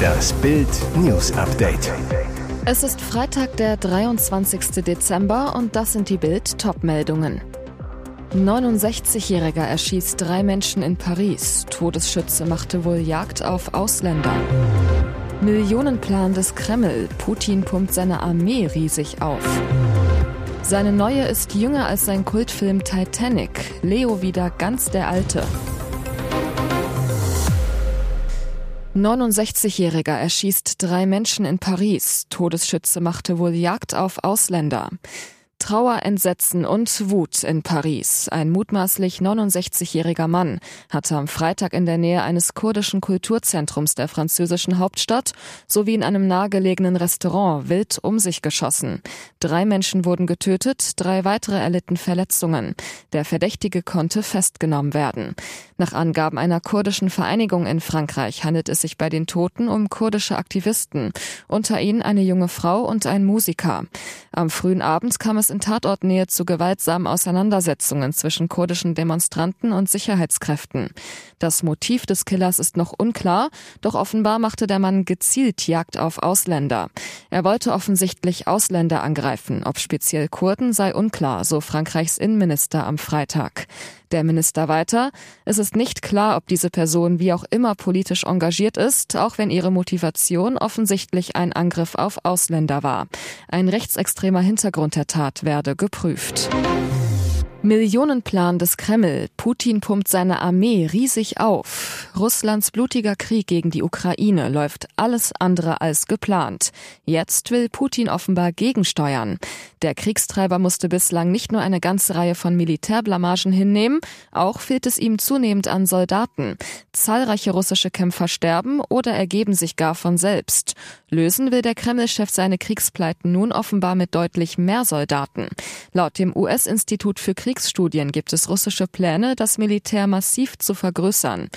Das Bild News Update. Es ist Freitag, der 23. Dezember und das sind die Bild Topmeldungen. 69-Jähriger erschießt drei Menschen in Paris. Todesschütze machte wohl Jagd auf Ausländer. Millionenplan des Kreml. Putin pumpt seine Armee riesig auf. Seine neue ist jünger als sein Kultfilm Titanic. Leo wieder ganz der Alte. 69-Jähriger erschießt drei Menschen in Paris. Todesschütze machte wohl Jagd auf Ausländer. Trauer, Entsetzen und Wut in Paris. Ein mutmaßlich 69-jähriger Mann hatte am Freitag in der Nähe eines kurdischen Kulturzentrums der französischen Hauptstadt sowie in einem nahegelegenen Restaurant wild um sich geschossen. Drei Menschen wurden getötet, drei weitere erlitten Verletzungen. Der Verdächtige konnte festgenommen werden. Nach Angaben einer kurdischen Vereinigung in Frankreich handelt es sich bei den Toten um kurdische Aktivisten, unter ihnen eine junge Frau und ein Musiker. Am frühen Abend kam es in Tatortnähe zu gewaltsamen Auseinandersetzungen zwischen kurdischen Demonstranten und Sicherheitskräften. Das Motiv des Killers ist noch unklar, doch offenbar machte der Mann gezielt Jagd auf Ausländer. Er wollte offensichtlich Ausländer angreifen, ob speziell Kurden sei unklar, so Frankreichs Innenminister am Freitag. Der Minister weiter, es ist nicht klar, ob diese Person wie auch immer politisch engagiert ist, auch wenn ihre Motivation offensichtlich ein Angriff auf Ausländer war. Ein rechtsextremer Hintergrund der Tat werde geprüft. Millionenplan des Kreml. Putin pumpt seine Armee riesig auf. Russlands blutiger Krieg gegen die Ukraine läuft alles andere als geplant. Jetzt will Putin offenbar gegensteuern. Der Kriegstreiber musste bislang nicht nur eine ganze Reihe von Militärblamagen hinnehmen, auch fehlt es ihm zunehmend an Soldaten. Zahlreiche russische Kämpfer sterben oder ergeben sich gar von selbst. Lösen will der Kreml-Chef seine Kriegspleiten nun offenbar mit deutlich mehr Soldaten. Laut dem US-Institut für Kriegsstudien gibt es russische Pläne, das Militär massiv zu vergrößern.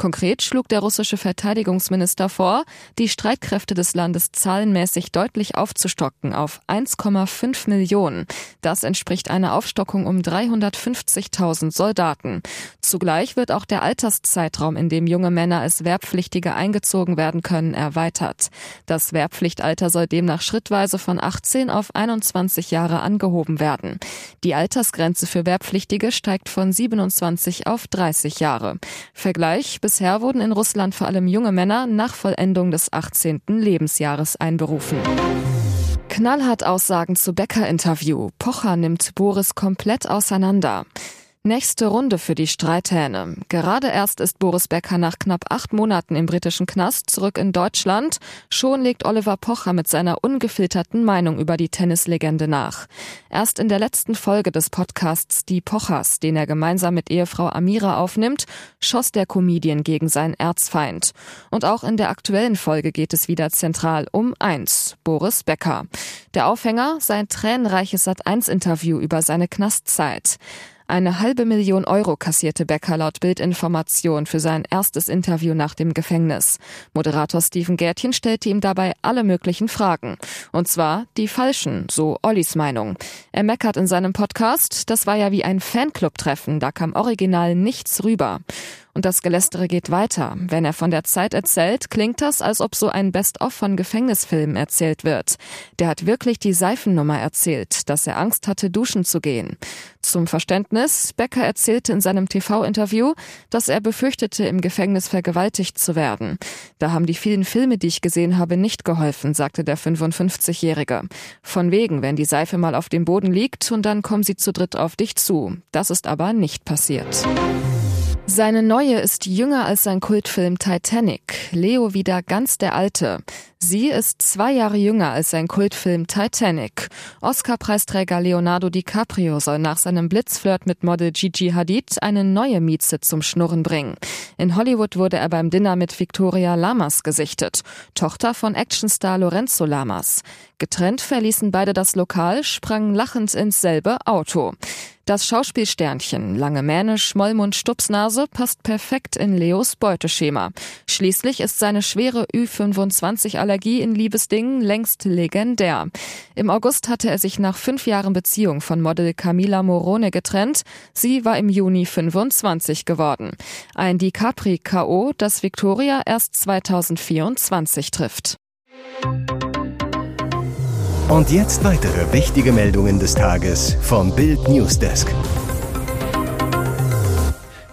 Konkret schlug der russische Verteidigungsminister vor, die Streitkräfte des Landes zahlenmäßig deutlich aufzustocken auf 1,5 Millionen. Das entspricht einer Aufstockung um 350.000 Soldaten. Zugleich wird auch der Alterszeitraum, in dem junge Männer als Wehrpflichtige eingezogen werden können, erweitert. Das Wehrpflichtalter soll demnach schrittweise von 18 auf 21 Jahre angehoben werden. Die Altersgrenze für Wehrpflichtige steigt von 27 auf 30 Jahre. Vergleich Bisher wurden in Russland vor allem junge Männer nach Vollendung des 18. Lebensjahres einberufen. Knallhart Aussagen zu Becker-Interview. Pocher nimmt Boris komplett auseinander. Nächste Runde für die Streithähne. Gerade erst ist Boris Becker nach knapp acht Monaten im britischen Knast zurück in Deutschland. Schon legt Oliver Pocher mit seiner ungefilterten Meinung über die Tennislegende nach. Erst in der letzten Folge des Podcasts Die Pochers, den er gemeinsam mit Ehefrau Amira aufnimmt, schoss der Comedian gegen seinen Erzfeind. Und auch in der aktuellen Folge geht es wieder zentral um eins, Boris Becker. Der Aufhänger, sein tränenreiches Sat1-Interview über seine Knastzeit. Eine halbe Million Euro kassierte Becker laut Bildinformation für sein erstes Interview nach dem Gefängnis. Moderator Steven Gärtchen stellte ihm dabei alle möglichen Fragen. Und zwar die falschen, so Ollis Meinung. Er meckert in seinem Podcast, das war ja wie ein Fanclub-Treffen, da kam original nichts rüber. Und das Gelästere geht weiter. Wenn er von der Zeit erzählt, klingt das, als ob so ein Best-of von Gefängnisfilmen erzählt wird. Der hat wirklich die Seifennummer erzählt, dass er Angst hatte, duschen zu gehen. Zum Verständnis, Becker erzählte in seinem TV-Interview, dass er befürchtete, im Gefängnis vergewaltigt zu werden. Da haben die vielen Filme, die ich gesehen habe, nicht geholfen, sagte der 55-Jährige. Von wegen, wenn die Seife mal auf dem Boden liegt und dann kommen sie zu dritt auf dich zu. Das ist aber nicht passiert. Seine neue ist jünger als sein Kultfilm Titanic. Leo wieder ganz der Alte. Sie ist zwei Jahre jünger als sein Kultfilm Titanic. Oscar-Preisträger Leonardo DiCaprio soll nach seinem Blitzflirt mit Model Gigi Hadid eine neue Mieze zum Schnurren bringen. In Hollywood wurde er beim Dinner mit Victoria Lamas gesichtet, Tochter von Actionstar Lorenzo Lamas. Getrennt verließen beide das Lokal, sprangen lachend ins selbe Auto. Das Schauspielsternchen, lange Mähne, Schmollmund, Stupsnase passt perfekt in Leos Beuteschema. Schließlich ist seine schwere Ü25 Allergie in Liebesdingen längst legendär. Im August hatte er sich nach fünf Jahren Beziehung von Model Camila Morone getrennt. Sie war im Juni 25 geworden. Ein DiCapri-K.O., das Victoria erst 2024 trifft. Und jetzt weitere wichtige Meldungen des Tages vom Bild Newsdesk.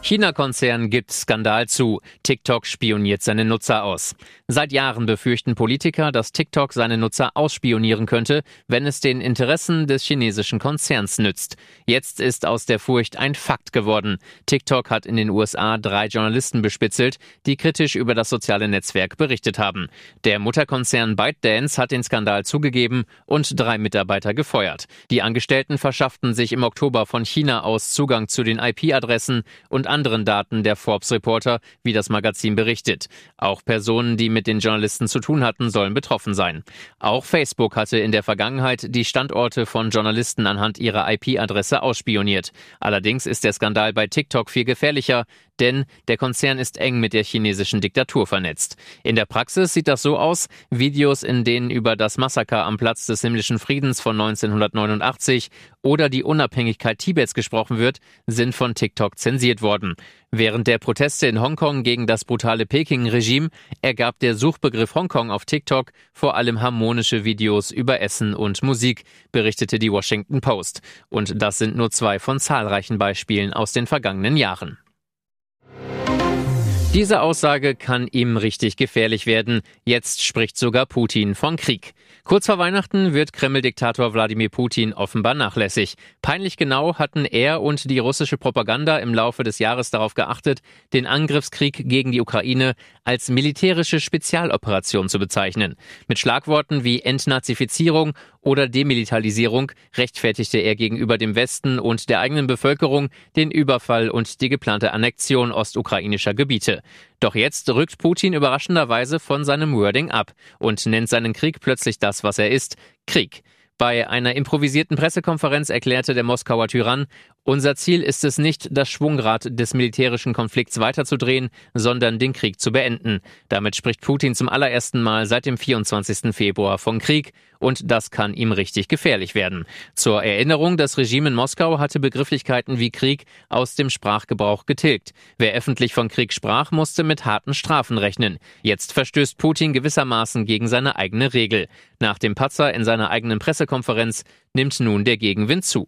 China-Konzern gibt Skandal zu. TikTok spioniert seine Nutzer aus. Seit Jahren befürchten Politiker, dass TikTok seine Nutzer ausspionieren könnte, wenn es den Interessen des chinesischen Konzerns nützt. Jetzt ist aus der Furcht ein Fakt geworden. TikTok hat in den USA drei Journalisten bespitzelt, die kritisch über das soziale Netzwerk berichtet haben. Der Mutterkonzern ByteDance hat den Skandal zugegeben und drei Mitarbeiter gefeuert. Die Angestellten verschafften sich im Oktober von China aus Zugang zu den IP-Adressen und anderen Daten der Forbes Reporter, wie das Magazin berichtet. Auch Personen, die mit den Journalisten zu tun hatten, sollen betroffen sein. Auch Facebook hatte in der Vergangenheit die Standorte von Journalisten anhand ihrer IP-Adresse ausspioniert. Allerdings ist der Skandal bei TikTok viel gefährlicher, denn der Konzern ist eng mit der chinesischen Diktatur vernetzt. In der Praxis sieht das so aus, Videos, in denen über das Massaker am Platz des himmlischen Friedens von 1989 oder die Unabhängigkeit Tibets gesprochen wird, sind von TikTok zensiert worden. Während der Proteste in Hongkong gegen das brutale Peking-Regime ergab der Suchbegriff Hongkong auf TikTok vor allem harmonische Videos über Essen und Musik, berichtete die Washington Post. Und das sind nur zwei von zahlreichen Beispielen aus den vergangenen Jahren. Diese Aussage kann ihm richtig gefährlich werden. Jetzt spricht sogar Putin von Krieg. Kurz vor Weihnachten wird Kreml-Diktator Wladimir Putin offenbar nachlässig. Peinlich genau hatten er und die russische Propaganda im Laufe des Jahres darauf geachtet, den Angriffskrieg gegen die Ukraine als militärische Spezialoperation zu bezeichnen. Mit Schlagworten wie Entnazifizierung oder Demilitarisierung rechtfertigte er gegenüber dem Westen und der eigenen Bevölkerung den Überfall und die geplante Annexion ostukrainischer Gebiete. Doch jetzt rückt Putin überraschenderweise von seinem Wording ab und nennt seinen Krieg plötzlich das, was er ist, Krieg. Bei einer improvisierten Pressekonferenz erklärte der Moskauer Tyrann, unser Ziel ist es nicht, das Schwungrad des militärischen Konflikts weiterzudrehen, sondern den Krieg zu beenden. Damit spricht Putin zum allerersten Mal seit dem 24. Februar von Krieg und das kann ihm richtig gefährlich werden. Zur Erinnerung, das Regime in Moskau hatte Begrifflichkeiten wie Krieg aus dem Sprachgebrauch getilgt. Wer öffentlich von Krieg sprach, musste mit harten Strafen rechnen. Jetzt verstößt Putin gewissermaßen gegen seine eigene Regel. Nach dem Patzer in seiner eigenen Pressekonferenz nimmt nun der Gegenwind zu.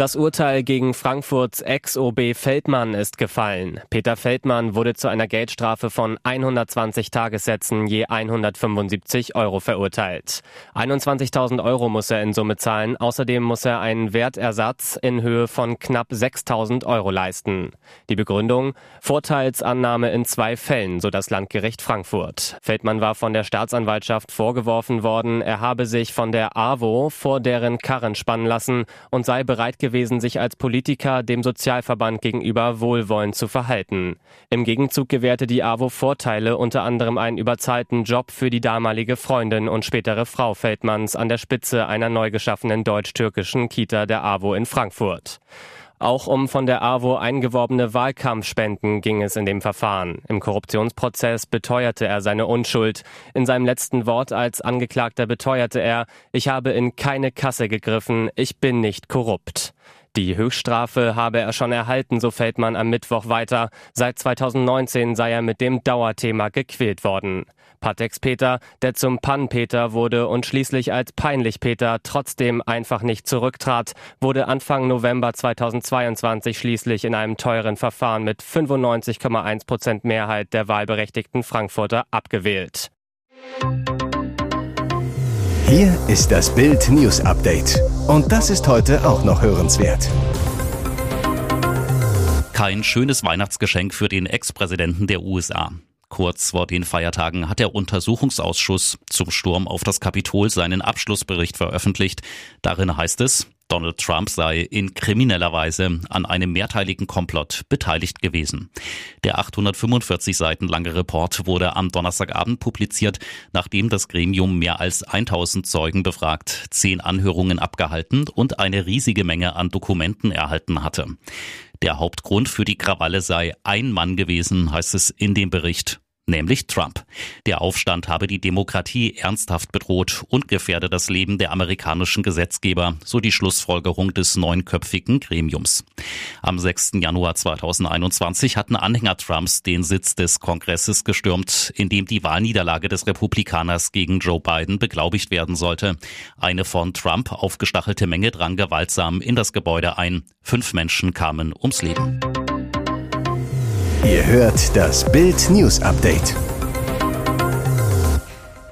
Das Urteil gegen Frankfurts Ex-OB Feldmann ist gefallen. Peter Feldmann wurde zu einer Geldstrafe von 120 Tagessätzen je 175 Euro verurteilt. 21.000 Euro muss er in Summe zahlen. Außerdem muss er einen Wertersatz in Höhe von knapp 6.000 Euro leisten. Die Begründung? Vorteilsannahme in zwei Fällen, so das Landgericht Frankfurt. Feldmann war von der Staatsanwaltschaft vorgeworfen worden, er habe sich von der AWO vor deren Karren spannen lassen und sei bereit gewesen, gewesen, sich als Politiker dem Sozialverband gegenüber wohlwollend zu verhalten. Im Gegenzug gewährte die AWO Vorteile, unter anderem einen überzahlten Job für die damalige Freundin und spätere Frau Feldmanns an der Spitze einer neu geschaffenen deutsch-türkischen Kita der AWO in Frankfurt. Auch um von der AWO eingeworbene Wahlkampfspenden ging es in dem Verfahren. Im Korruptionsprozess beteuerte er seine Unschuld. In seinem letzten Wort als Angeklagter beteuerte er, ich habe in keine Kasse gegriffen, ich bin nicht korrupt. Die Höchststrafe habe er schon erhalten, so fällt man am Mittwoch weiter. Seit 2019 sei er mit dem Dauerthema gequält worden. Patex Peter, der zum Pan-Peter wurde und schließlich als Peinlich-Peter trotzdem einfach nicht zurücktrat, wurde Anfang November 2022 schließlich in einem teuren Verfahren mit 95,1 Prozent Mehrheit der wahlberechtigten Frankfurter abgewählt. Hier ist das Bild News Update. Und das ist heute auch noch hörenswert. Kein schönes Weihnachtsgeschenk für den Ex-Präsidenten der USA. Kurz vor den Feiertagen hat der Untersuchungsausschuss zum Sturm auf das Kapitol seinen Abschlussbericht veröffentlicht. Darin heißt es, Donald Trump sei in krimineller Weise an einem mehrteiligen Komplott beteiligt gewesen. Der 845 Seiten lange Report wurde am Donnerstagabend publiziert, nachdem das Gremium mehr als 1000 Zeugen befragt, zehn Anhörungen abgehalten und eine riesige Menge an Dokumenten erhalten hatte. Der Hauptgrund für die Krawalle sei ein Mann gewesen, heißt es in dem Bericht nämlich Trump. Der Aufstand habe die Demokratie ernsthaft bedroht und gefährde das Leben der amerikanischen Gesetzgeber, so die Schlussfolgerung des neunköpfigen Gremiums. Am 6. Januar 2021 hatten Anhänger Trumps den Sitz des Kongresses gestürmt, in dem die Wahlniederlage des Republikaners gegen Joe Biden beglaubigt werden sollte. Eine von Trump aufgestachelte Menge drang gewaltsam in das Gebäude ein. Fünf Menschen kamen ums Leben. Ihr hört das Bild News Update.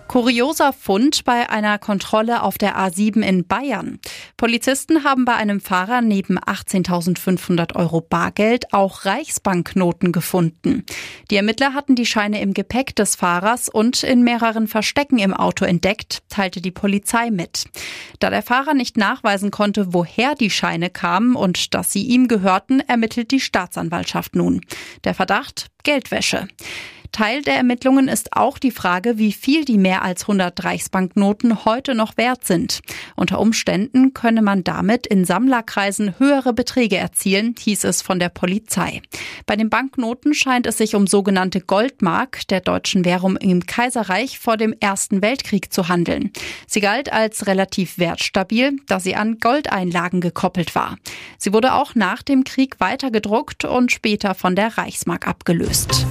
Kurioser Fund bei einer Kontrolle auf der A7 in Bayern. Polizisten haben bei einem Fahrer neben 18.500 Euro Bargeld auch Reichsbanknoten gefunden. Die Ermittler hatten die Scheine im Gepäck des Fahrers und in mehreren Verstecken im Auto entdeckt, teilte die Polizei mit. Da der Fahrer nicht nachweisen konnte, woher die Scheine kamen und dass sie ihm gehörten, ermittelt die Staatsanwaltschaft nun. Der Verdacht Geldwäsche. Teil der Ermittlungen ist auch die Frage, wie viel die mehr als 100 Reichsbanknoten heute noch wert sind. Unter Umständen könne man damit in Sammlerkreisen höhere Beträge erzielen, hieß es von der Polizei. Bei den Banknoten scheint es sich um sogenannte Goldmark der deutschen Währung im Kaiserreich vor dem Ersten Weltkrieg zu handeln. Sie galt als relativ wertstabil, da sie an Goldeinlagen gekoppelt war. Sie wurde auch nach dem Krieg weiter gedruckt und später von der Reichsmark abgelöst.